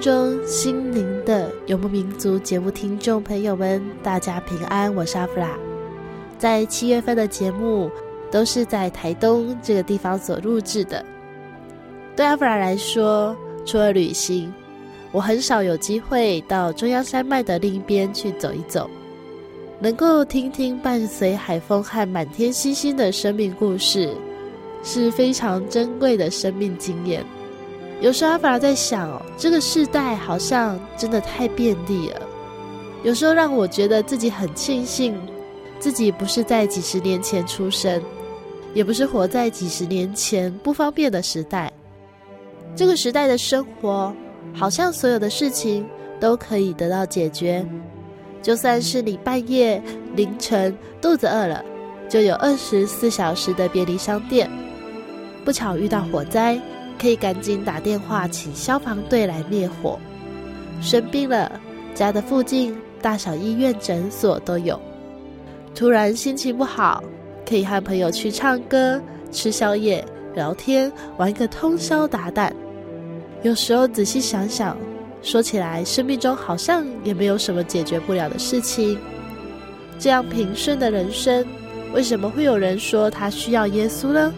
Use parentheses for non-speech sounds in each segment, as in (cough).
中，心灵的游牧民族节目听众朋友们，大家平安，我是阿弗拉。在七月份的节目都是在台东这个地方所录制的。对阿弗拉来说，除了旅行，我很少有机会到中央山脉的另一边去走一走，能够听听伴随海风和满天星星的生命故事，是非常珍贵的生命经验。有时候阿弗拉在想，这个世代好像真的太便利了。有时候让我觉得自己很庆幸，自己不是在几十年前出生，也不是活在几十年前不方便的时代。这个时代的生活，好像所有的事情都可以得到解决。就算是你半夜凌晨肚子饿了，就有二十四小时的便利商店。不巧遇到火灾。可以赶紧打电话请消防队来灭火。生病了，家的附近大小医院、诊所都有。突然心情不好，可以和朋友去唱歌、吃宵夜、聊天，玩个通宵达旦。有时候仔细想想，说起来，生命中好像也没有什么解决不了的事情。这样平顺的人生，为什么会有人说他需要耶稣呢？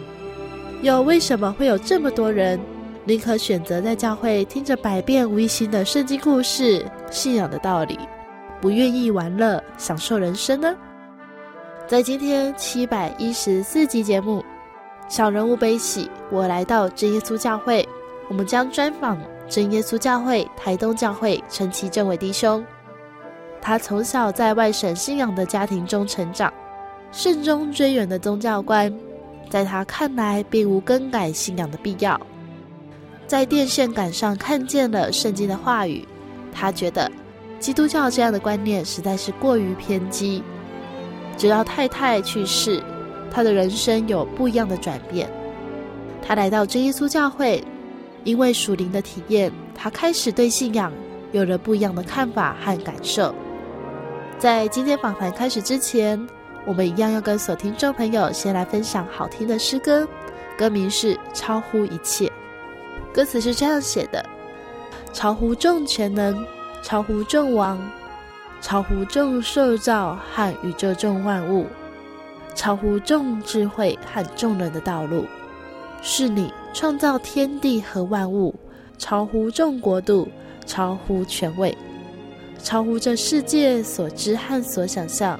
又为什么会有这么多人宁可选择在教会听着百变无一新的圣经故事、信仰的道理，不愿意玩乐享受人生呢？在今天七百一十四集节目《小人物悲喜》，我来到真耶稣教会，我们将专访真耶稣教会台东教会陈其正伟弟兄。他从小在外省信仰的家庭中成长，慎终追远的宗教观。在他看来，并无更改信仰的必要。在电线杆上看见了圣经的话语，他觉得基督教这样的观念实在是过于偏激。直到太太去世，他的人生有不一样的转变。他来到真耶稣教会，因为属灵的体验，他开始对信仰有了不一样的看法和感受。在今天访谈开始之前，我们一样要跟所听众朋友先来分享好听的诗歌，歌名是《超乎一切》。歌词是这样写的：超乎众全能，超乎众王，超乎众受造和宇宙众万物，超乎众智慧和众人的道路，是你创造天地和万物，超乎众国度，超乎权位，超乎这世界所知和所想象。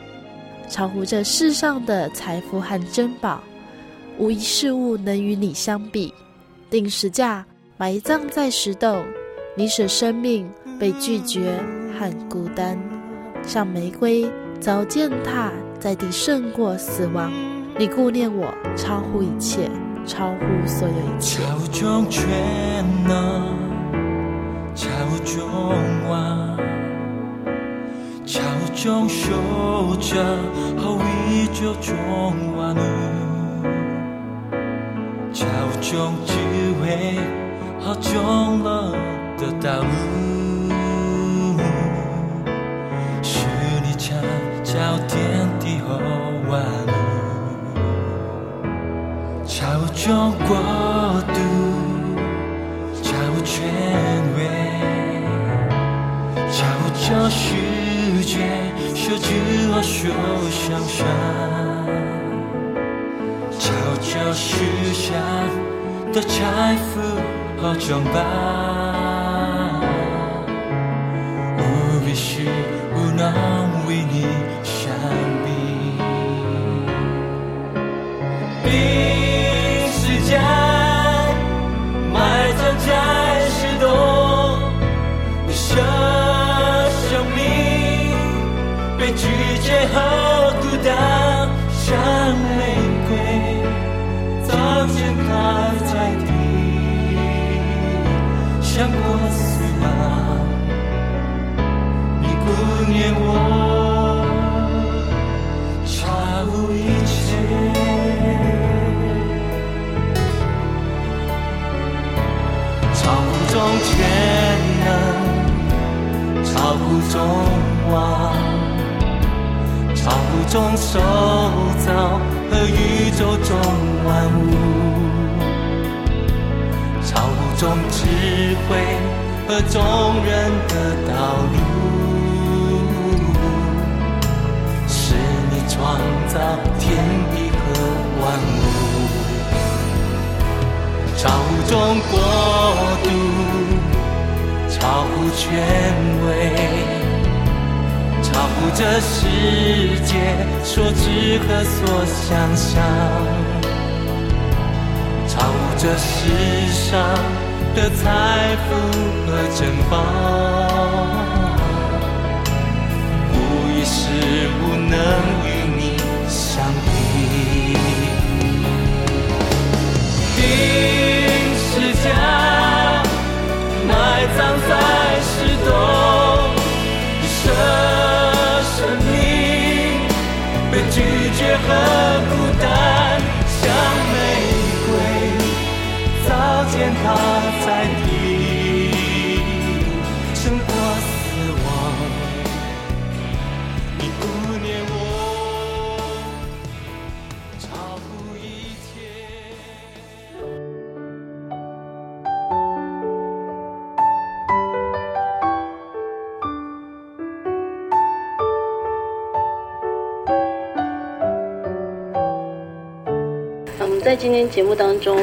超乎这世上的财富和珍宝，无一事物能与你相比。定时价，埋葬在石洞，你使生命被拒绝和孤单，像玫瑰遭践踏在地，胜过死亡。你顾念我，超乎一切，超乎所有一切。超众权能，超众王。朝中守着何为朝中万物？朝中只为何中乐的道路？是你掌朝天地何万物？朝中国度，朝中权位，朝中是。觉手指握手相伤，悄悄许下的财富和装扮，无比是无能为你善。中望，超乎众受造和宇宙中万物，超乎中智慧和众人的道路，是你创造天地和万物。超乎中国度，超乎权威，超乎这世界所知和所想象，超乎这世上的财富和珍宝，无一事不能与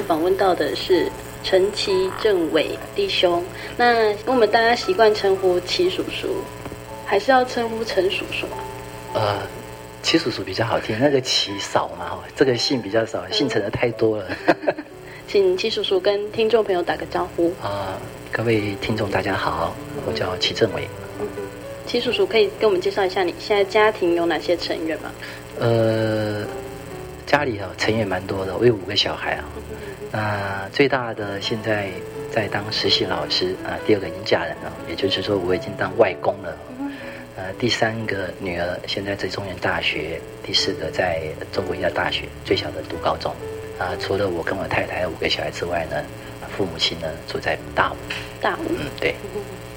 访问到的是陈祁政委弟兄。那我们大家习惯称呼祁叔叔，还是要称呼陈叔叔？呃，祁叔叔比较好听，那个祁少嘛，这个姓比较少，姓陈的太多了。(laughs) (laughs) 请祁叔叔跟听众朋友打个招呼。啊、呃，各位听众大家好，我叫祁正纬。嗯，祁叔叔可以跟我们介绍一下你现在家庭有哪些成员吗？呃。家里啊，成员蛮多的，我有五个小孩啊。那最大的现在在当实习老师啊，第二个已经嫁人了，也就是说我已经当外公了。呃，第三个女儿现在在中原大学，第四个在中国医药大学，最小的读高中。啊，除了我跟我太太五个小孩之外呢，父母亲呢住在大武。大武，嗯，对。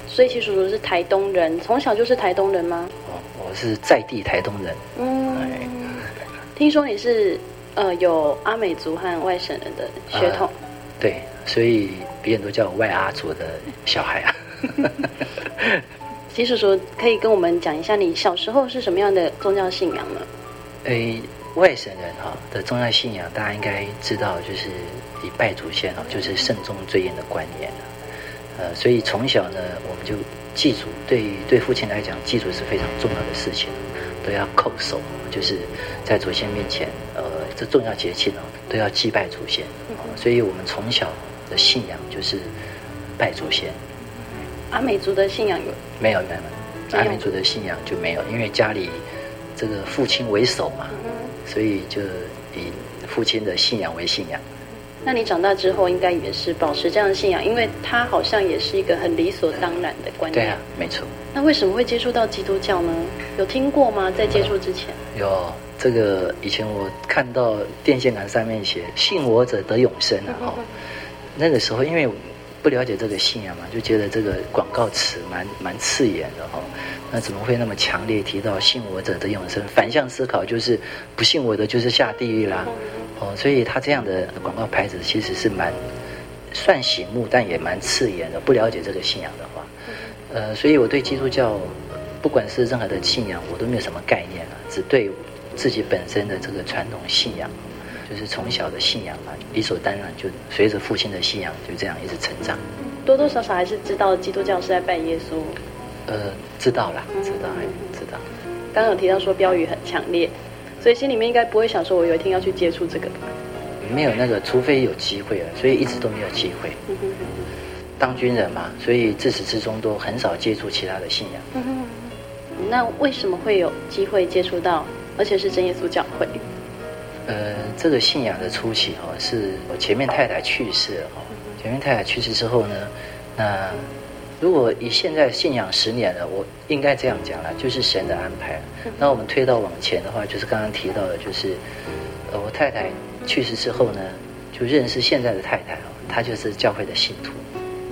所以其叔叔是台东人，从小就是台东人吗？哦，我是在地台东人。嗯。听说你是呃有阿美族和外省人的血统，呃，对，所以别人都叫我外阿族的小孩啊。(laughs) 其实说可以跟我们讲一下你小时候是什么样的宗教信仰呢？诶，外省人哈的宗教信仰，大家应该知道，就是以拜祖先哦，就是慎终追远的观念。呃，所以从小呢，我们就祭祖，对对父亲来讲，祭祖是非常重要的事情。都要叩首，就是在祖先面前，呃，这重要节庆哦，都要祭拜祖先。所以我们从小的信仰就是拜祖先。阿美族的信仰有？没有，没有。阿美族的信仰就没有，因为家里这个父亲为首嘛，所以就以父亲的信仰为信仰。那你长大之后应该也是保持这样的信仰，因为他好像也是一个很理所当然的观念。对啊，没错。那为什么会接触到基督教呢？有听过吗？在接触之前？嗯、有这个，以前我看到电线杆上面写“信我者得永生”啊，哈。那个时候因为不了解这个信仰嘛，就觉得这个广告词蛮蛮刺眼的哈。那怎么会那么强烈提到“信我者得永生”？反向思考就是不信我的就是下地狱啦。哦，所以他这样的广告牌子其实是蛮算醒目，但也蛮刺眼的。不了解这个信仰的话，呃，所以我对基督教不管是任何的信仰，我都没有什么概念了，只对自己本身的这个传统信仰，就是从小的信仰嘛，理所当然就随着父亲的信仰就这样一直成长。多多少少还是知道基督教是在拜耶稣。呃，知道啦，知道，哎，知道。刚刚有提到说标语很强烈，所以心里面应该不会想说，我有一天要去接触这个。没有那个，除非有机会了，所以一直都没有机会。嗯哼。当军人嘛，所以自始至终都很少接触其他的信仰。嗯哼。那为什么会有机会接触到，而且是真耶稣教会？呃，这个信仰的初期哦，是我前面太太去世了哦。前面太太去世之后呢，那如果以现在信仰十年了，我应该这样讲了，就是神的安排。那我们推到往前的话，就是刚刚提到的，就是呃，我太太去世之后呢，就认识现在的太太哦，她就是教会的信徒。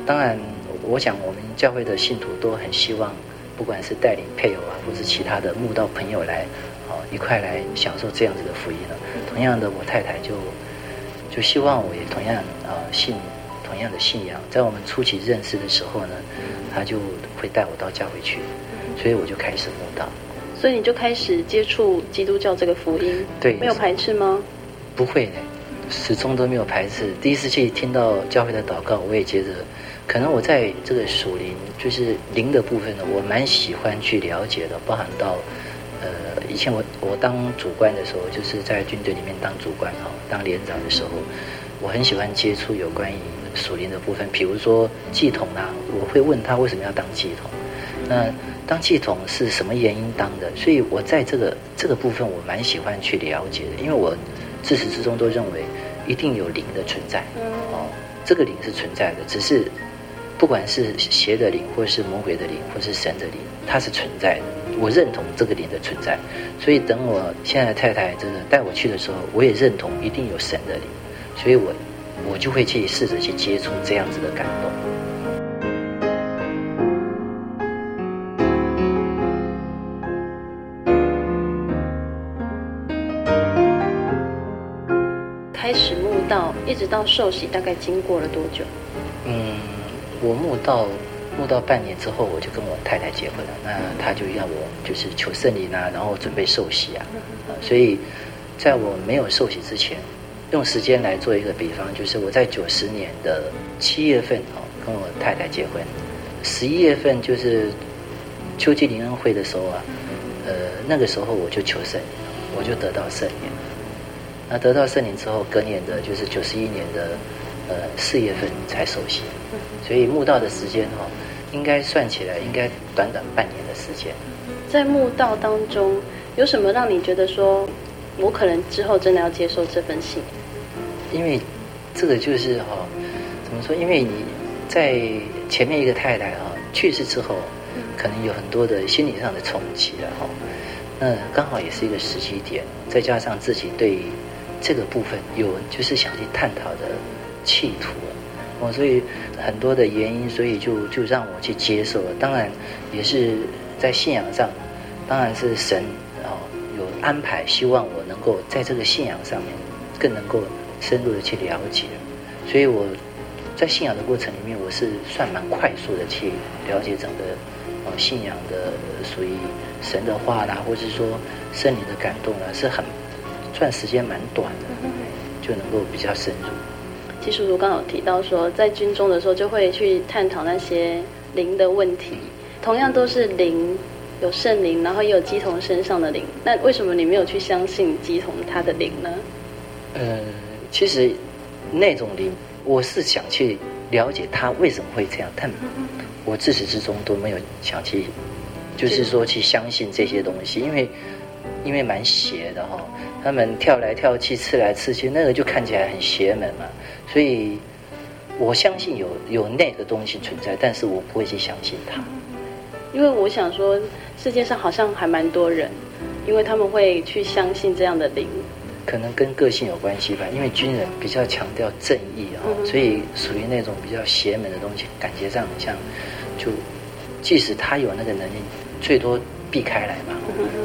当然，我想我们教会的信徒都很希望，不管是带领配偶啊，或是其他的慕道朋友来，哦，一块来享受这样子的福音了。同样的，我太太就就希望我也同样啊、呃、信。同样的信仰，在我们初期认识的时候呢，她就会带我到教会去，所以我就开始慕道。所以你就开始接触基督教这个福音，对，没有排斥吗？不会的，始终都没有排斥。第一次去听到教会的祷告，我也觉得，可能我在这个属灵，就是灵的部分呢，我蛮喜欢去了解的，包含到，呃，以前我我当主官的时候，就是在军队里面当主官哈，当连长的时候，我很喜欢接触有关于。属灵的部分，比如说系统啊，我会问他为什么要当系统。那当系统是什么原因当的？所以我在这个这个部分，我蛮喜欢去了解的，因为我自始至终都认为一定有灵的存在。哦，这个灵是存在的，只是不管是邪的灵，或是魔鬼的灵，或是神的灵，它是存在的。我认同这个灵的存在，所以等我现在太太真的带我去的时候，我也认同一定有神的灵，所以我。我就会去试着去接触这样子的感动。开始慕道，一直到受洗，大概经过了多久？嗯，我慕道慕道半年之后，我就跟我太太结婚了。那他就要我就是求圣灵啊，然后准备受洗啊。所以在我没有受洗之前。用时间来做一个比方，就是我在九十年的七月份哦，跟我太太结婚，十一月份就是秋季灵恩会的时候啊，呃，那个时候我就求圣灵，我就得到圣灵。那得到圣灵之后，隔年的就是九十一年的呃四月份才受洗，所以慕道的时间哦，应该算起来应该短短半年的时间。在墓道当中，有什么让你觉得说，我可能之后真的要接受这份信？因为这个就是哈、哦，怎么说？因为你在前面一个太太啊、哦、去世之后，可能有很多的心理上的冲击了哈。那刚好也是一个时机点，再加上自己对这个部分有就是想去探讨的企图哦，所以很多的原因，所以就就让我去接受了。当然也是在信仰上，当然是神哦有安排，希望我能够在这个信仰上面更能够。深入的去了解，所以我在信仰的过程里面，我是算蛮快速的去了解整个哦信仰的属于神的话啦，或是说圣灵的感动啊，是很算时间蛮短的，就能够比较深入。刚刚有提到说，在军中的时候就会去探讨那些灵的问题，同样都是灵，有圣灵，然后也有鸡童身上的灵，那为什么你没有去相信鸡童他的灵呢？呃。其实那种灵，我是想去了解他为什么会这样，但我自始至终都没有想去，就是说去相信这些东西，因为因为蛮邪的哈，他们跳来跳去、刺来刺去，那个就看起来很邪门嘛。所以我相信有有那个东西存在，但是我不会去相信它，因为我想说世界上好像还蛮多人，因为他们会去相信这样的灵。可能跟个性有关系吧，因为军人比较强调正义啊，所以属于那种比较邪门的东西，感觉上像就即使他有那个能力，最多避开来嘛。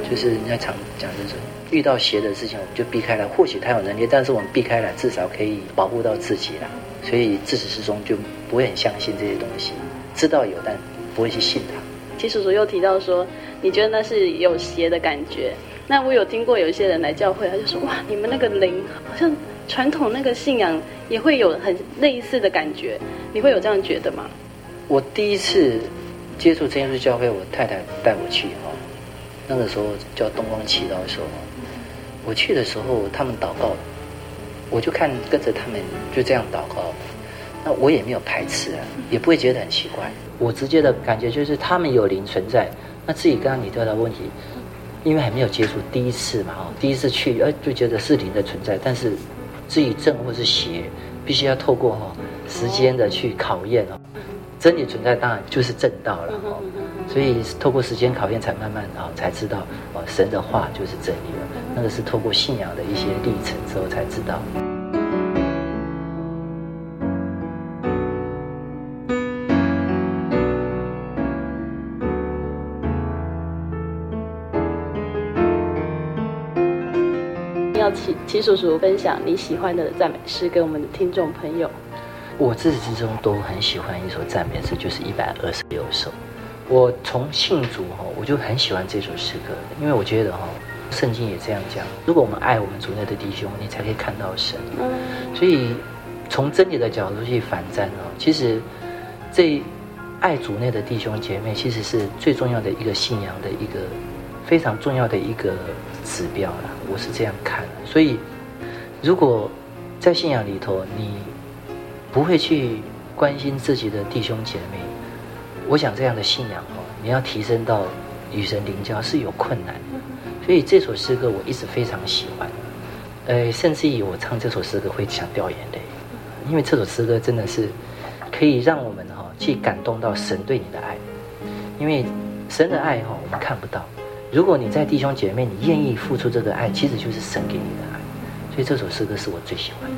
就是人家常讲就是遇到邪的事情，我们就避开来。或许他有能力，但是我们避开来，至少可以保护到自己啦。所以自始至终就不会很相信这些东西，知道有，但不会去信他。其实我又提到说，你觉得那是有邪的感觉。那我有听过有一些人来教会，他就说：“哇，你们那个灵好像传统那个信仰也会有很类似的感觉。”你会有这样觉得吗？我第一次接触真耶稣教会，我太太带我去哈，那个时候叫东方祈祷的时候，我去的时候他们祷告，我就看跟着他们就这样祷告，那我也没有排斥啊，也不会觉得很奇怪。我直接的感觉就是他们有灵存在。那自己刚刚你提到问题。因为还没有接触，第一次嘛，哈，第一次去，哎，就觉得是灵的存在，但是至于正或是邪，必须要透过哈时间的去考验哦。真理存在当然就是正道了，哈，所以透过时间考验，才慢慢啊才知道，哦，神的话就是真理了。那个是透过信仰的一些历程之后才知道。要齐齐叔叔分享你喜欢的赞美诗给我们的听众朋友。我自始至终都很喜欢一首赞美诗，就是一百二十六首。我从信主哈，我就很喜欢这首诗歌，因为我觉得哈，圣经也这样讲：如果我们爱我们族内的弟兄，你才可以看到神。所以从真理的角度去反战哦，其实这爱主内的弟兄姐妹，其实是最重要的一个信仰的一个非常重要的一个指标啦。我是这样看，所以如果在信仰里头，你不会去关心自己的弟兄姐妹，我想这样的信仰哦，你要提升到与神灵交是有困难的。所以这首诗歌我一直非常喜欢，呃，甚至于我唱这首诗歌会想掉眼泪，因为这首诗歌真的是可以让我们哈去感动到神对你的爱，因为神的爱哈我们看不到。如果你在弟兄姐妹，你愿意付出这个爱，其实就是神给你的爱。所以这首诗歌是我最喜欢的。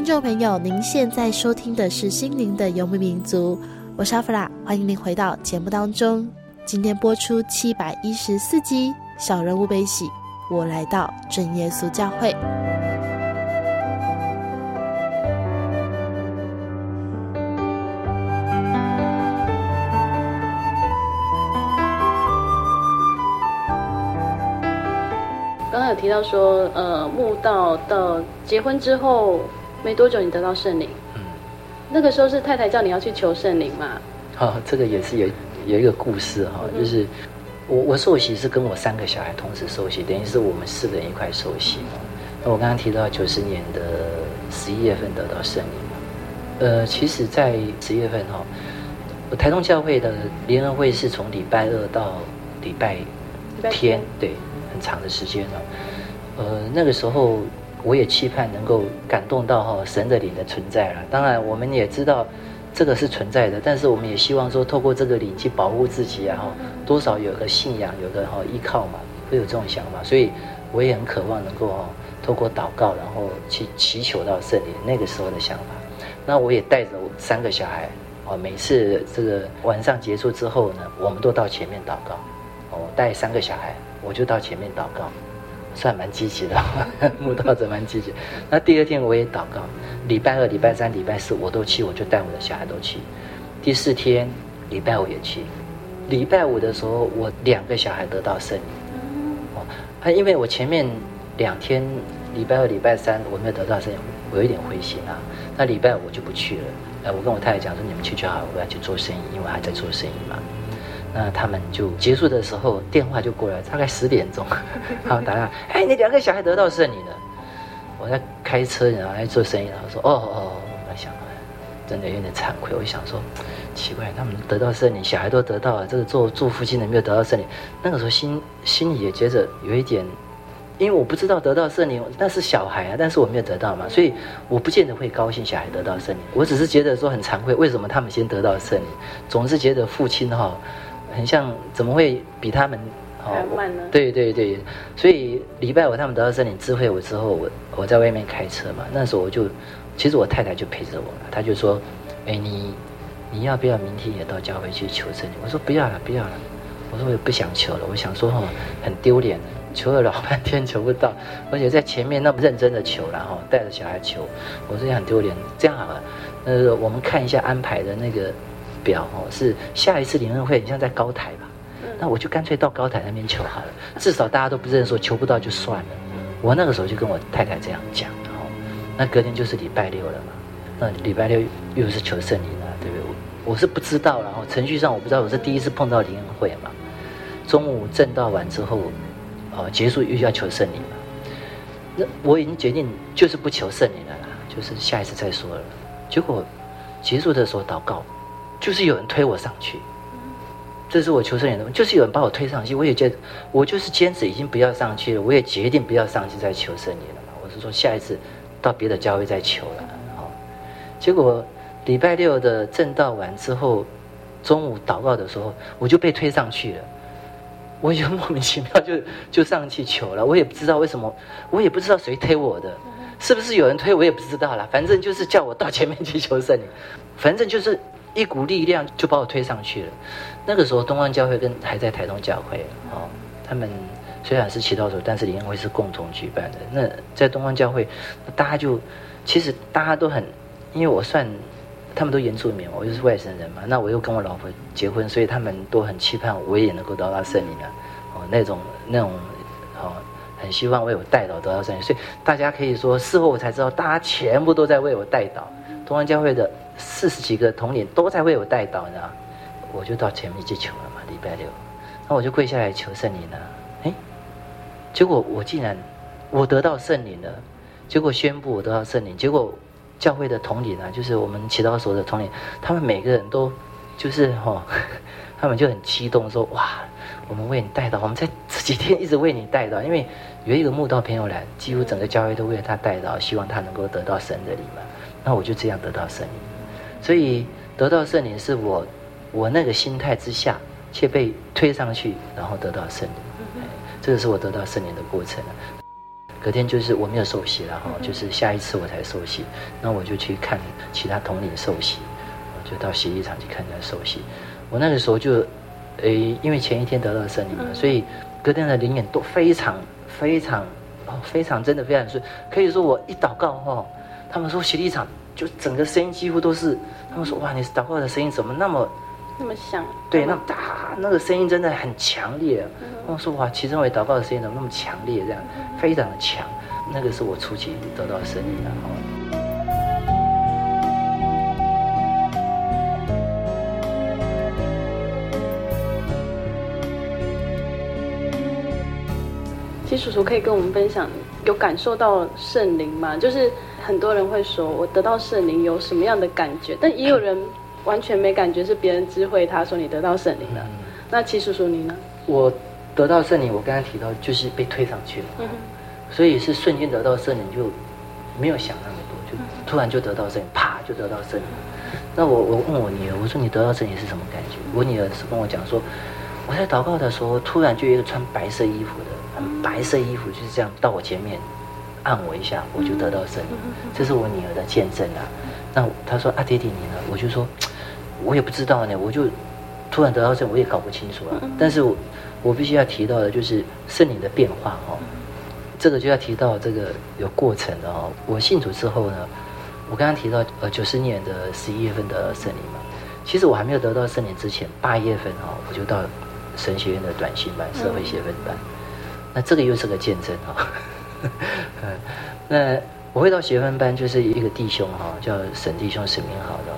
听众朋友，您现在收听的是《心灵的游牧民族》，我是阿弗拉，欢迎您回到节目当中。今天播出七百一十四集《小人物悲喜》，我来到真耶稣教会。刚刚有提到说，呃，慕道到结婚之后。没多久，你得到圣灵。嗯，那个时候是太太叫你要去求圣灵嘛？好、哦，这个也是有有一个故事哈、哦，嗯、就是我我受洗是跟我三个小孩同时受洗，等于是我们四个人一块受洗。那我刚刚提到九十年的十一月份得到圣灵嘛？呃，其实，在十一月份哈、哦，台东教会的联合会是从礼拜二到礼拜天，天对，很长的时间哦。呃，那个时候。我也期盼能够感动到哈神的灵的存在了。当然，我们也知道这个是存在的，但是我们也希望说，透过这个灵去保护自己啊，哈，多少有个信仰，有个哈依靠嘛，会有这种想法。所以，我也很渴望能够哈透过祷告，然后去祈求到圣灵那个时候的想法。那我也带着我三个小孩，哦，每次这个晚上结束之后呢，我们都到前面祷告。我带三个小孩，我就到前面祷告。算蛮积极的，慕道者蛮积极。那第二天我也祷告，礼拜二、礼拜三、礼拜四我都去，我就带我的小孩都去。第四天礼拜五也去。礼拜五的时候，我两个小孩得到圣灵。哦，啊，因为我前面两天礼拜二、礼拜三我没有得到圣灵，我有一点灰心啊。那礼拜五我就不去了。哎，我跟我太太讲说，你们去就好，我要去做生意，因为我还在做生意嘛。那他们就结束的时候，电话就过来，大概十点钟，(laughs) 他们打电话，哎，你两个小孩得到圣灵了。我在开车，然后在做生意，然后说，哦哦，我在想，真的有点惭愧。我想说，奇怪，他们得到圣灵，小孩都得到了，这个做做父亲的没有得到圣灵。那个时候心心里也觉得有一点，因为我不知道得到圣灵那是小孩啊，但是我没有得到嘛，所以我不见得会高兴小孩得到圣灵。我只是觉得说很惭愧，为什么他们先得到圣灵？总是觉得父亲哈，很像怎么会比他们？哦慢呢？对对对，所以礼拜五他们得到圣灵智慧我之后，我我在外面开车嘛，那时候我就，其实我太太就陪着我了，她就说，哎，你你要不要明天也到教会去求圣灵？我说不要了，不要了，我说我也不想求了，我想说哈，很丢脸，求了老半天求不到，而且在前面那么认真的求，然后带着小孩求，我说也很丢脸。这样好了，呃，我们看一下安排的那个表哦，是下一次灵恩会，你像在高台吧。那我就干脆到高台那边求好了，至少大家都不认识，说求不到就算了。我那个时候就跟我太太这样讲，然后那隔天就是礼拜六了嘛。那礼拜六又是求圣灵了，对不对？我我是不知道，然后程序上我不知道，我是第一次碰到灵恩会嘛。中午正道完之后，哦，结束又要求圣灵嘛。那我已经决定就是不求圣灵了啦，就是下一次再说了。结果结束的时候祷告，就是有人推我上去。这是我求圣灵的，就是有人把我推上去，我也觉得我就是坚持已经不要上去了，我也决定不要上去再求圣灵了。我是说下一次到别的教会再求了。好，结果礼拜六的正道完之后，中午祷告的时候，我就被推上去了，我就莫名其妙就就上去求了，我也不知道为什么，我也不知道谁推我的，是不是有人推我也不知道啦，反正就是叫我到前面去求圣灵，反正就是。一股力量就把我推上去了。那个时候，东方教会跟还在台东教会哦，他们虽然是祈祷所，但是联会是共同举办的。那在东方教会，大家就其实大家都很，因为我算他们都原住民，我又是外省人嘛，那我又跟我老婆结婚，所以他们都很期盼我也能够得到圣灵啊，哦，那种那种哦，很希望为我代祷得到圣灵。所以大家可以说，事后我才知道，大家全部都在为我代祷。东方教会的。四十几个同龄都在为我代祷呢，我就到前面去求了嘛。礼拜六，那我就跪下来求圣灵了。哎，结果我竟然我得到圣灵了，结果宣布我得到圣灵。结果教会的同龄啊，就是我们祈祷所的同龄，他们每个人都就是哈，(laughs) 他们就很激动说：哇，我们为你代祷，我们在这几天一直为你代祷，因为有一个慕道朋友来，几乎整个教会都为了他代祷，希望他能够得到神的礼嘛。那我就这样得到圣灵。所以得到圣灵是我，我那个心态之下，却被推上去，然后得到圣灵。这个是我得到圣灵的过程。隔天就是我没有受洗了哈，就是下一次我才受洗。那我就去看其他同龄受洗，我就到洗衣场去看他受洗。我那个时候就，诶，因为前一天得到圣灵嘛，所以隔天的灵眼都非常非常哦，非常真的非常顺。可以说我一祷告哈，他们说洗礼场。就整个声音几乎都是，他们说哇，你祷告的声音怎么那么那么响？对，那么大，那个声音真的很强烈。他们说哇，祁镇伟祷告的声音怎么那么强烈？这样非常的强。那个是我初期得到的声音的。其叔叔可以跟我们分享，有感受到圣灵吗？就是。很多人会说，我得到圣灵有什么样的感觉？但也有人完全没感觉，是别人知会他说你得到圣灵了。嗯、那齐叔叔你呢？我得到圣灵，我刚刚提到就是被推上去了，嗯、所以是瞬间得到圣灵，就没有想那么多，就突然就得到圣灵，啪就得到圣灵。那我我问我女儿，我说你得到圣灵是什么感觉？我女儿是跟我讲说，我在祷告的时候，突然就有一个穿白色衣服的，很白色衣服就是这样到我前面。按我一下，我就得到圣灵，这是我女儿的见证啊。那她说啊，爹地你呢？我就说，我也不知道呢。我就突然得到圣灵，我也搞不清楚啊。但是我我必须要提到的就是圣灵的变化哦。这个就要提到这个有过程的哦。我信主之后呢，我刚刚提到呃九十年的十一月份得到圣灵嘛。其实我还没有得到圣灵之前，八月份哦，我就到神学院的短信班、社会学分班。那这个又是个见证哦。(laughs) 嗯，那我会到学分班，就是一个弟兄哈，叫沈弟兄沈明好的。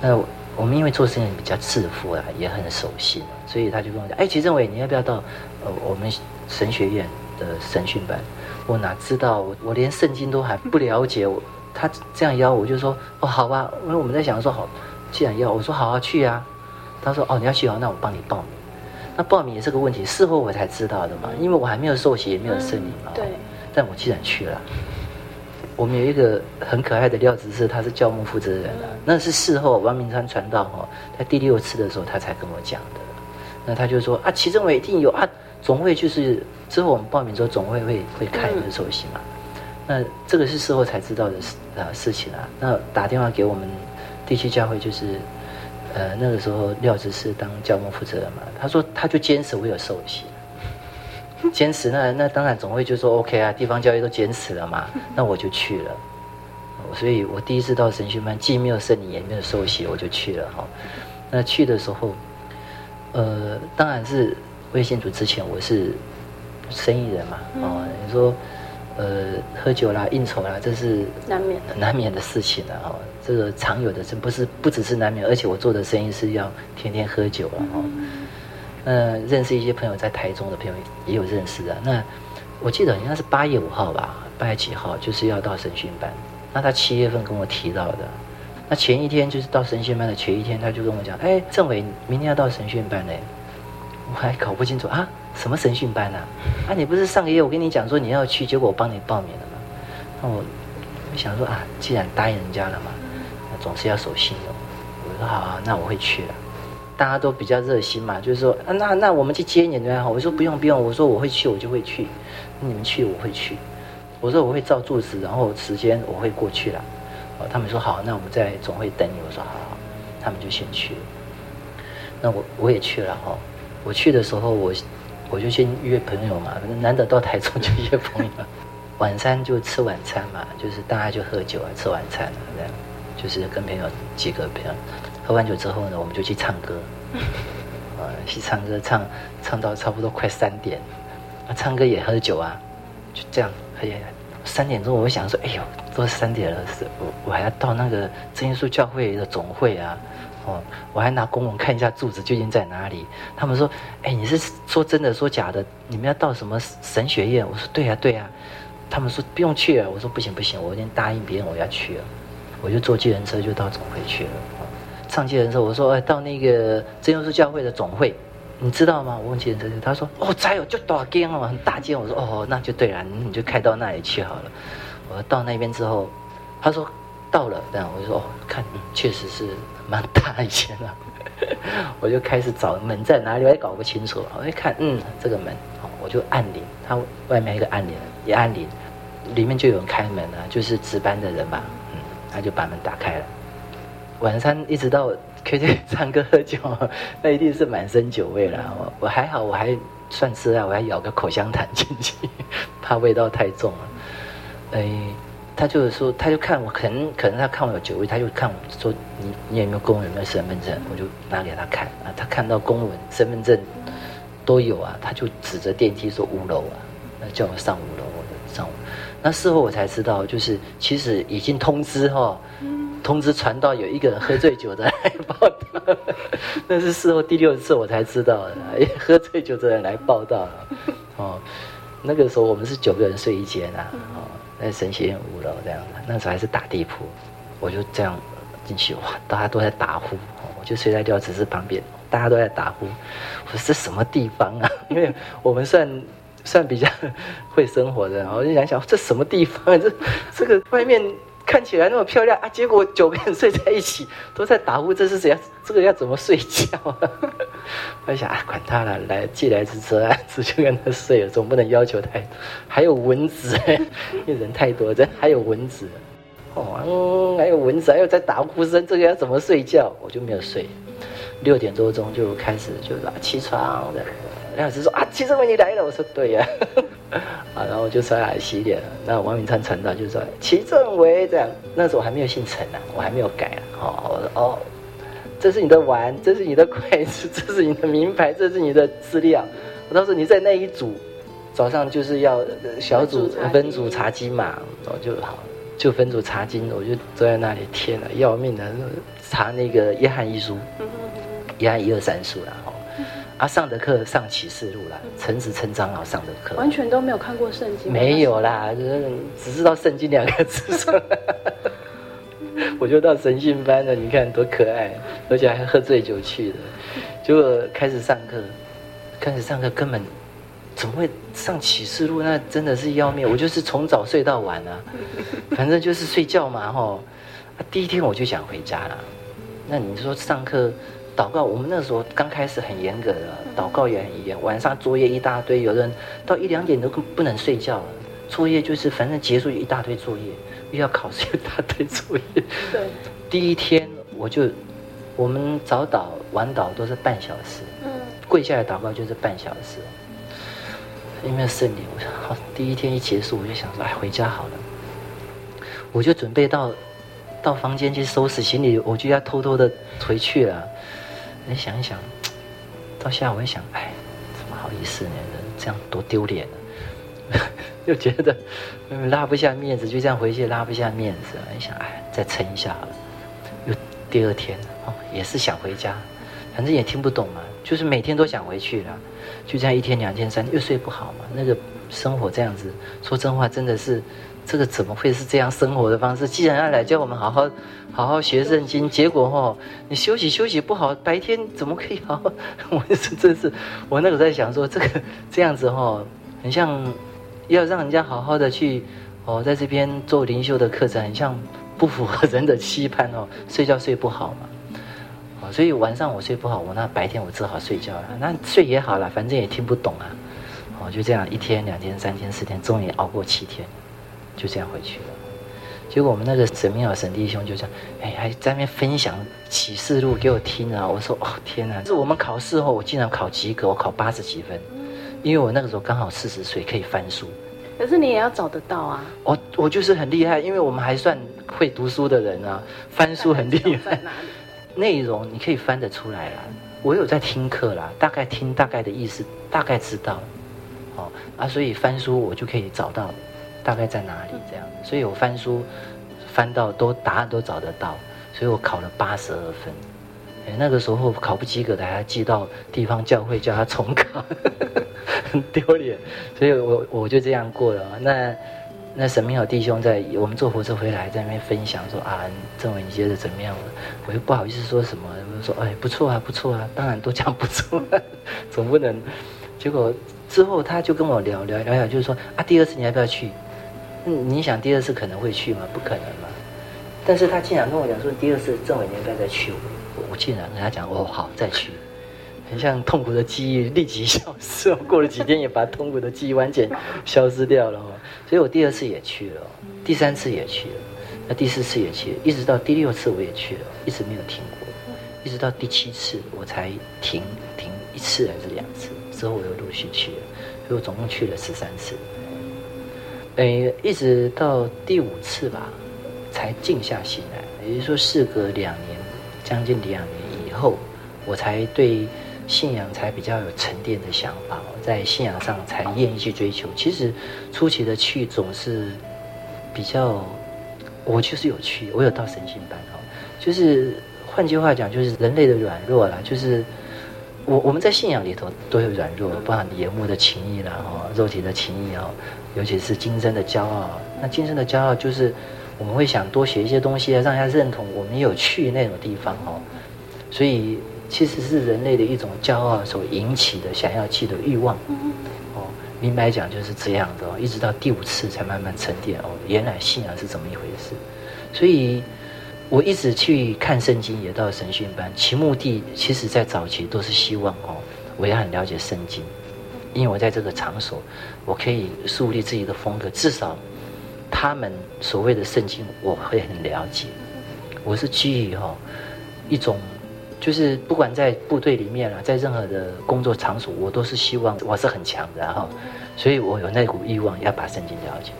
那我们因为做生意比较自负啊，也很守信，所以他就跟我讲：“哎，齐政委，你要不要到呃我们神学院的神训班？”我哪知道，我我连圣经都还不了解，我他这样邀我，就说哦好吧，因为我们在想说好，既然要我说好好去啊。他说哦你要去哦，那我帮你报名。那报名也是个问题，事后我才知道的嘛，因为我还没有受洗，也没有圣灵嘛。对。但我既然去了，我们有一个很可爱的廖执事，他是教牧负责人啊。那是事后王明川传道哦，在第六次的时候他才跟我讲的。那他就说啊，祁政纬一定有啊，总会就是之后我们报名之后总会会会开一个受洗嘛。那这个是事后才知道的事啊事情啊。那打电话给我们地区教会就是。呃，那个时候廖执事当教工负责人嘛，他说他就坚持我有受洗，坚持那那当然总会就说 OK 啊，地方教育都坚持了嘛，那我就去了，所以我第一次到神训班，既没有圣灵也没有受洗，我就去了哈。那去的时候，呃，当然是未信主之前我是生意人嘛，哦，你说。呃，喝酒啦、应酬啦，这是难免的难免的事情了哈。这个常有的，这不是不只是难免，而且我做的生意是要天天喝酒了哈。那认识一些朋友在台中的朋友也有认识的。那我记得应该是八月五号吧，八月几号就是要到审讯班。那他七月份跟我提到的，那前一天就是到审讯班的前一天，他就跟我讲：“哎，政委明天要到审讯班嘞。(laughs) ”我还搞不清楚啊。什么审讯班啊？啊，你不是上个月我跟你讲说你要去，结果我帮你报名了吗？那我我想说啊，既然答应人家了嘛，那总是要守信用。我说好，那我会去了。大家都比较热心嘛，就是说啊，那那我们去接你们好。我说不用不用，我说我会去，我就会去。你们去我会去。我说我会照住址，然后时间我会过去了。哦，他们说好，那我们在总会等你。我说好好，他们就先去了。那我我也去了哈。我去的时候我。我就先约朋友嘛，难得到台中就约朋友，(laughs) 晚上就吃晚餐嘛，就是大家就喝酒啊，吃晚餐啊，这样，就是跟朋友几个朋友喝完酒之后呢，我们就去唱歌，(laughs) 啊，去唱歌唱唱到差不多快三点，啊，唱歌也喝酒啊，就这样，而且，三点钟我会想说，哎呦，都三点了，是我我还要到那个真耶稣教会的总会啊。哦，我还拿公文看一下住址究竟在哪里。他们说：“哎，你是说真的说假的？你们要到什么神学院？”我说：“对呀，对呀。”他们说：“不用去了。”我说：“不行不行，我已经答应别人我要去了。”我就坐计程车就到总会去了。上计程车，我说：“哎，到那个真耶稣教会的总会，你知道吗？”我问计程车，他说：“哦，在哦，就多少间哦，很大间。”我说：“哦，那就对了，你就开到那里去好了。”我到那边之后，他说：“到了。”这样我就说：“哦，看，确实是。”蛮大一些的，我就开始找门在哪里，我也搞不清楚。我一看，嗯，这个门，我就按铃，他外面一个按铃，一按铃，里面就有人开门了，就是值班的人吧，他就把门打开了。晚上一直到 KTV 唱歌喝酒，那一定是满身酒味了。我我还好，我还算吃啊，我还咬个口香糖进去，(laughs) 怕味道太重了。哎。他就是说，他就看我，可能可能他看我有酒味，他就看我说，你你有没有公文，有没有身份证？我就拿给他看啊，他看到公文、身份证都有啊，他就指着电梯说五楼啊，那叫我上五楼，我就上五楼。那事后我才知道，就是其实已经通知哈，通知传到有一个人喝醉酒的来报道，(laughs) 那是事后第六次我才知道的，喝醉酒的人来报道了 (laughs) 哦。那个时候我们是九个人睡一间啊，哦。在神学院五楼这样的，那时候还是打地铺，我就这样进去哇，大家都在打呼，我就睡在吊子室旁边，大家都在打呼，我说这什么地方啊？(laughs) 因为我们算算比较 (laughs) 会生活的，然后我就想想这什么地方啊？(laughs) 这这个外面。看起来那么漂亮啊，结果九个人睡在一起都在打呼，这是怎样？这个要怎么睡觉啊？(laughs) 我想啊，管他了，来既来之则安之，就跟他睡了，总不能要求太多。还有蚊子，因为人太多，这还有蚊子，哦，嗯，还有蚊子，还有在打呼声，这个要怎么睡觉？我就没有睡，六点多钟就开始就起床的。梁老师说啊，齐政纬你来了，我说对呀，(laughs) 啊，然后我就刷牙洗脸了。那王敏灿陈导就说齐政纬这样，那时候我还没有姓陈呢、啊，我还没有改啊。哦，我说哦，这是你的碗，这是你的筷子，(laughs) 这是你的名牌，这是你的资料。我当时你在那一组，早上就是要小组分组查经嘛，我就好就分组查经，我就坐在那里，天哪，要命的查那个约翰一书，约翰一二三书然后。啊，上的课上启示录了，陈子陈长老上的课，完全都没有看过圣经，没有啦，只是只知道圣经两个字。(laughs) 我就到神训班了，你看多可爱，而且还喝醉酒去的。结果开始上课，开始上课根本怎么会上启示录？那真的是要命！我就是从早睡到晚啊，反正就是睡觉嘛，吼。啊第一天我就想回家了。那你说上课祷告，我们那时候刚开始很严格的，祷告也很严，晚上作业一大堆，有人到一两点都不能睡觉了。作业就是反正结束一大堆作业，又要考试一大堆作业。对。第一天我就，我们早祷晚祷都是半小时。嗯。跪下来祷告就是半小时。因为圣灵，我想好，第一天一结束我就想说，哎，回家好了。我就准备到。到房间去收拾行李，我就要偷偷的回去了。你想一想，到下午我一想，哎，怎么好意思呢？这样多丢脸啊！(laughs) 又觉得拉不下面子，就这样回去拉不下面子。你想，哎，再撑一下好了。又第二天哦，也是想回家，反正也听不懂嘛，就是每天都想回去了。就这样一天、两天、三天，又睡不好嘛。那个生活这样子，说真话，真的是。这个怎么会是这样生活的方式？既然要来教我们好好好好学圣经，结果哈，你休息休息不好，白天怎么可以好好？我是真是，我那个在想说，这个这样子哈，很像要让人家好好的去哦，在这边做灵修的课程，很像不符合人的期盼哦，睡觉睡不好嘛，(laughs) 哦，所以晚上我睡不好，我那白天我只好睡觉了，那睡也好了，反正也听不懂啊，哦，就这样一天两天三天四天，终于熬过七天。就这样回去了，结果我们那个神明老神弟兄就这样，哎，还在那边分享启示录给我听啊！我说哦天哪，是我们考试后我竟然考及格，我考八十几分，因为我那个时候刚好四十岁，可以翻书。可是你也要找得到啊！我我就是很厉害，因为我们还算会读书的人啊，翻书很厉害。内容你可以翻得出来啦，我有在听课啦，大概听大概的意思，大概知道，哦啊，所以翻书我就可以找到。大概在哪里这样？所以我翻书翻到都答案都找得到，所以我考了八十二分。哎，那个时候考不及格的还要寄到地方教会叫他重考，(laughs) 很丢脸。所以我我就这样过了。那那神明好弟兄在我们坐火车回来，在那边分享说啊，政委你觉得怎么样？我又不好意思说什么，我就说哎不错啊不错啊，当然都讲不错啊，(laughs) 总不能。结果之后他就跟我聊聊聊聊，就是说啊第二次你要不要去？嗯，你想第二次可能会去吗？不可能嘛。但是他竟然跟我讲说，第二次政委应该再去。我我竟然跟他讲，哦好，再去。很像痛苦的记忆立即消失，过了几天也把痛苦的记忆完全消失掉了。所以我第二次也去了，第三次也去了，那第四次也去了，一直到第六次我也去了，一直没有停过，一直到第七次我才停停一次还是两次，之后我又陆续去了，所以我总共去了十三次。诶，一直到第五次吧，才静下心来。也就是说，事隔两年，将近两年以后，我才对信仰才比较有沉淀的想法，在信仰上才愿意去追求。其实初期的去总是比较，我就是有去，我有到神训班哦。就是换句话讲，就是人类的软弱啦，就是我我们在信仰里头都有软弱，包含眼目的情谊啦，哦，肉体的情欲哦。尤其是今生的骄傲，那今生的骄傲就是我们会想多写一些东西啊，让人家认同我们有去那种地方哦。所以其实是人类的一种骄傲所引起的想要去的欲望。哦，明白讲就是这样的哦，一直到第五次才慢慢沉淀哦，原来信仰是怎么一回事。所以我一直去看圣经，也到神训班，其目的其实在早期都是希望哦，我也很了解圣经。因为我在这个场所，我可以树立自己的风格，至少他们所谓的圣经，我会很了解。我是基于哈一种，就是不管在部队里面啊，在任何的工作场所，我都是希望我是很强的哈，所以我有那股欲望要把圣经了解。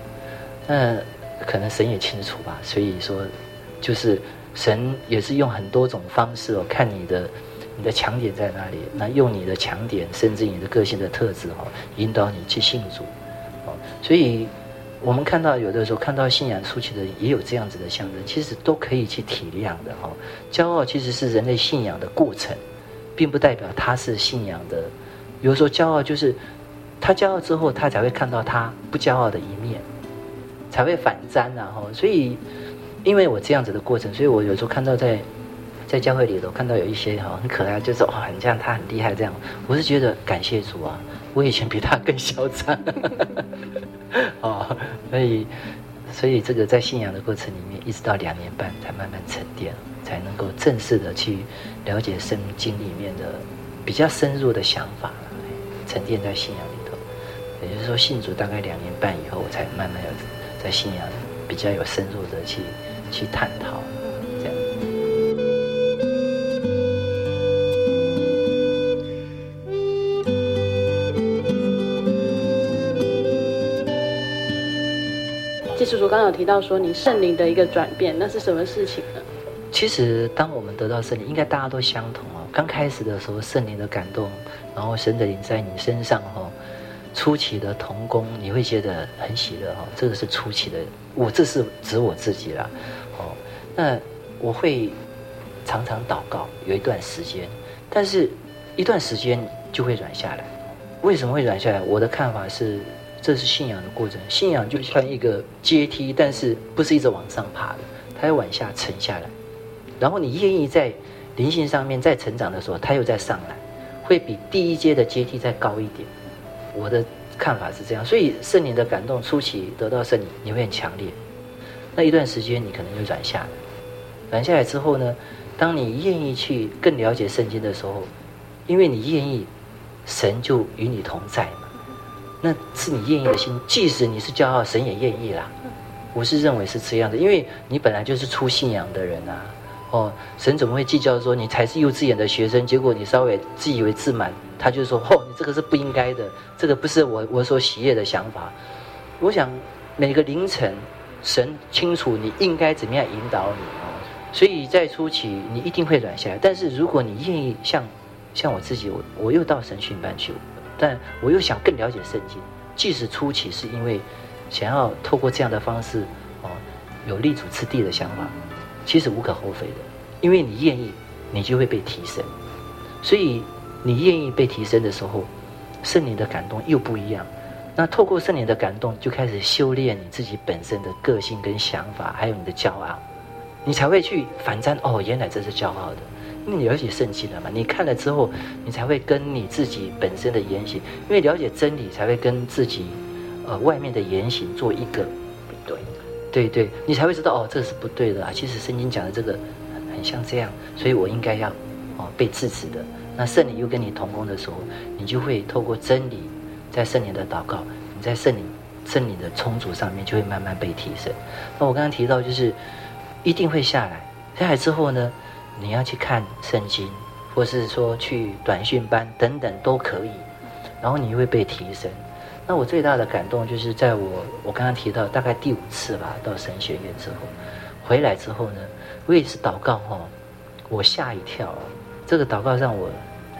那可能神也清楚吧，所以说就是神也是用很多种方式哦，看你的。你的强点在哪里？那用你的强点，甚至你的个性的特质哈，引导你去信主，哦，所以我们看到有的时候看到信仰初期的也有这样子的象征，其实都可以去体谅的哈。骄傲其实是人类信仰的过程，并不代表他是信仰的。比如说骄傲就是他骄傲之后，他才会看到他不骄傲的一面，才会反瞻然后，所以因为我这样子的过程，所以我有时候看到在在教会里头看到有一些哈很可爱，就是哇，很像他很厉害这样，我是觉得感谢主啊，我以前比他更嚣张，(laughs) 哦，所以所以这个在信仰的过程里面，一直到两年半才慢慢沉淀，才能够正式的去了解圣经里面的比较深入的想法，沉淀在信仰里头。也就是说，信主大概两年半以后，我才慢慢有在信仰比较有深入的去去探讨，这样。其实叔刚刚有提到说，你圣灵的一个转变，那是什么事情呢？其实，当我们得到圣灵，应该大家都相同哦。刚开始的时候，圣灵的感动，然后神的灵在你身上哦。初期的童工，你会觉得很喜乐哈，这个是初期的。我这是指我自己啦，哦，那我会常常祷告，有一段时间，但是一段时间就会软下来。为什么会软下来？我的看法是，这是信仰的过程。信仰就像一个阶梯，但是不是一直往上爬的，它要往下沉下来。然后你愿意在灵性上面再成长的时候，它又再上来，会比第一阶的阶梯再高一点。我的看法是这样，所以圣灵的感动初期得到圣灵，你会很强烈。那一段时间你可能就软下来，软下来之后呢，当你愿意去更了解圣经的时候，因为你愿意，神就与你同在嘛。那是你愿意的心，即使你是骄傲，神也愿意啦。我是认为是这样的，因为你本来就是出信仰的人啊。哦，神怎么会计较说你才是幼稚园的学生？结果你稍微自以为自满，他就说：“哦，你这个是不应该的，这个不是我我所喜悦的想法。”我想每个凌晨，神清楚你应该怎么样引导你哦。所以在初期你一定会软下来，但是如果你愿意像像我自己，我我又到神训班去，但我又想更了解圣经，即使初期是因为想要透过这样的方式哦，有立足之地的想法。其实无可厚非的，因为你愿意，你就会被提升。所以你愿意被提升的时候，圣灵的感动又不一样。那透过圣灵的感动，就开始修炼你自己本身的个性跟想法，还有你的骄傲，你才会去反战。哦，原来这是骄傲的，因为你了解圣经了嘛。你看了之后，你才会跟你自己本身的言行，因为了解真理，才会跟自己呃外面的言行做一个比对。对对，你才会知道哦，这是不对的啊！其实圣经讲的这个，很像这样，所以我应该要哦被制止的。那圣灵又跟你同工的时候，你就会透过真理，在圣灵的祷告，你在圣灵圣灵的充足上面，就会慢慢被提升。那我刚刚提到，就是一定会下来，下来之后呢，你要去看圣经，或是说去短训班等等都可以，然后你会被提升。那我最大的感动就是在我我刚刚提到大概第五次吧，到神学院之后，回来之后呢，我也是祷告哈，我吓一跳，这个祷告让我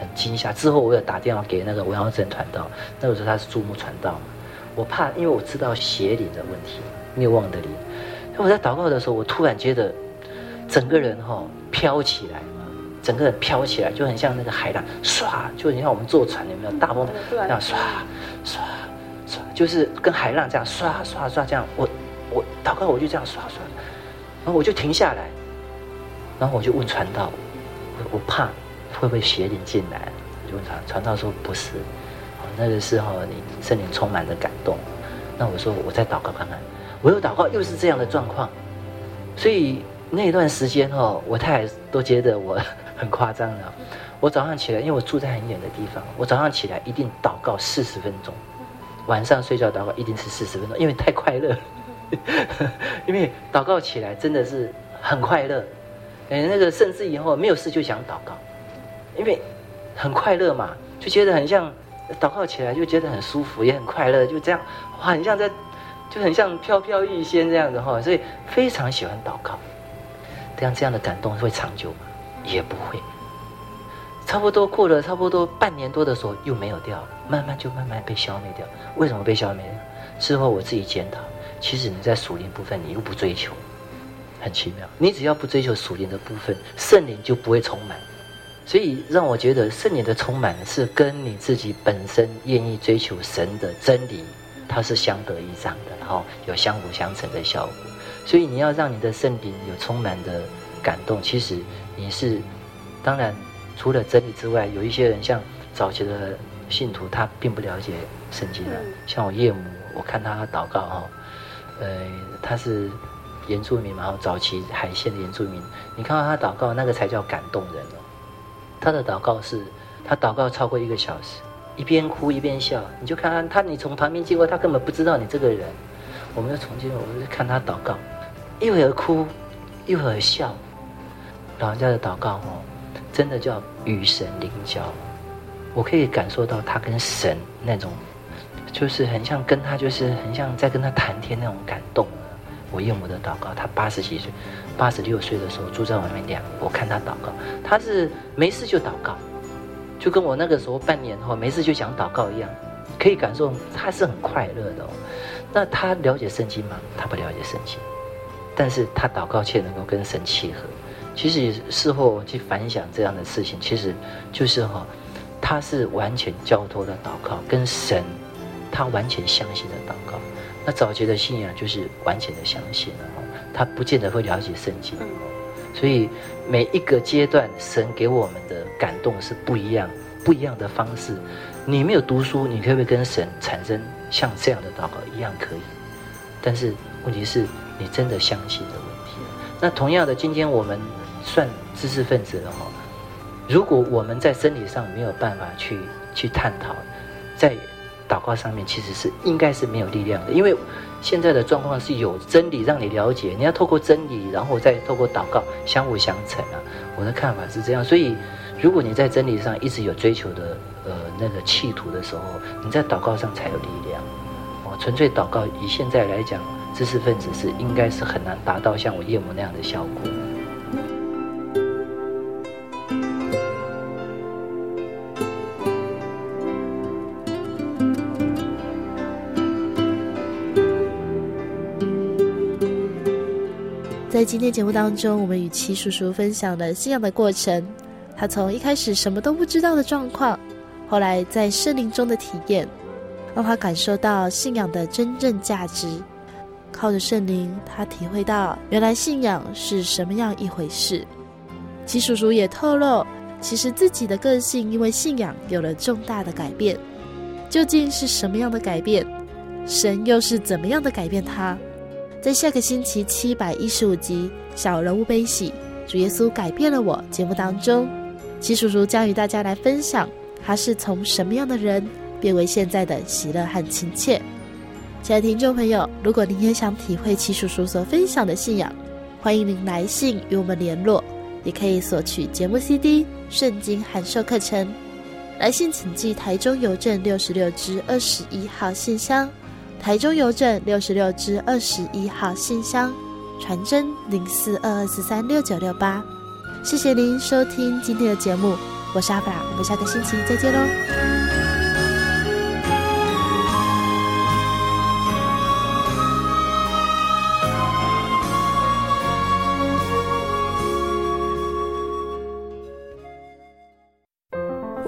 很惊吓。之后我有打电话给那个文耀正传道，那个时候他是注目传道嘛，我怕因为我知道邪灵的问题，谬妄的灵。那我在祷告的时候，我突然觉得整个人哈飘起来，整个人飘起来就很像那个海浪，唰，就你像我们坐船有没有大风这样唰唰唰。就是跟海浪这样唰唰唰这样，我我祷告我就这样唰唰，然后我就停下来，然后我就问传道，我我怕会不会邪灵进来？我就问传传道说不是，那个时候你圣灵充满了感动，那我说我再祷告看看，我又祷告又是这样的状况，所以那一段时间哦，我太太都觉得我很夸张了。我早上起来，因为我住在很远的地方，我早上起来一定祷告四十分钟。晚上睡觉祷告一定是四十分钟，因为太快乐，(laughs) 因为祷告起来真的是很快乐。哎，那个甚至以后没有事就想祷告，因为很快乐嘛，就觉得很像祷告起来就觉得很舒服，也很快乐，就这样哇，很像在，就很像飘飘欲仙这样子哈，所以非常喜欢祷告。这样这样的感动会长久吗？也不会。差不多过了差不多半年多的时候，又没有掉，慢慢就慢慢被消灭掉。为什么被消灭掉？事后我自己检讨，其实你在属灵部分你又不追求，很奇妙。你只要不追求属灵的部分，圣灵就不会充满。所以让我觉得圣灵的充满是跟你自己本身愿意追求神的真理，它是相得益彰的，然后有相辅相成的效果。所以你要让你的圣灵有充满的感动，其实你是当然除了真理之外，有一些人像早期的信徒，他并不了解圣经啊。像我岳母，我看他祷告哈，呃，他是原住民嘛，然后早期海线的原住民，你看到他祷告，那个才叫感动人哦。他的祷告是，他祷告超过一个小时。一边哭一边笑，你就看他，他你从旁边经过，他根本不知道你这个人。我们就从今，我们就看他祷告，一会儿哭，一会儿笑。老人家的祷告哦，真的叫与神灵交。我可以感受到他跟神那种，就是很像跟他，就是很像在跟他谈天那种感动。我岳母的祷告，他八十几岁，八十六岁的时候住在外面晾，我看他祷告，他是没事就祷告。就跟我那个时候半年后没事就讲祷告一样，可以感受他是很快乐的哦。那他了解圣经吗？他不了解圣经，但是他祷告却能够跟神契合。其实事后去反想这样的事情，其实就是哈，他是完全交托的祷告，跟神他完全相信的祷告。那早期的信仰就是完全的相信了哈，他不见得会了解圣经。所以每一个阶段，神给我们的感动是不一样，不一样的方式。你没有读书，你可不可以跟神产生像这样的祷告一样可以？但是问题是你真的相信的问题。那同样的，今天我们算知识分子了哈。如果我们在身体上没有办法去去探讨，在祷告上面其实是应该是没有力量的，因为。现在的状况是有真理让你了解，你要透过真理，然后再透过祷告相辅相成啊。我的看法是这样，所以如果你在真理上一直有追求的呃那个企图的时候，你在祷告上才有力量。哦，纯粹祷告以现在来讲，知识分子是应该是很难达到像我岳母那样的效果。在今天节目当中，我们与齐叔叔分享了信仰的过程。他从一开始什么都不知道的状况，后来在圣灵中的体验，让他感受到信仰的真正价值。靠着圣灵，他体会到原来信仰是什么样一回事。齐叔叔也透露，其实自己的个性因为信仰有了重大的改变。究竟是什么样的改变？神又是怎么样的改变他？在下个星期七百一十五集《小人物悲喜》，主耶稣改变了我节目当中，齐叔叔将与大家来分享，他是从什么样的人变为现在的喜乐和亲切。亲爱的听众朋友，如果您也想体会齐叔叔所分享的信仰，欢迎您来信与我们联络，也可以索取节目 CD、圣经函授课程。来信请寄台中邮政六十六支二十一号信箱。台中邮政六十六支二十一号信箱，传真零四二二四三六九六八。谢谢您收听今天的节目，我是阿布拉，我们下个星期再见喽。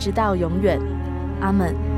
直到永远。阿门。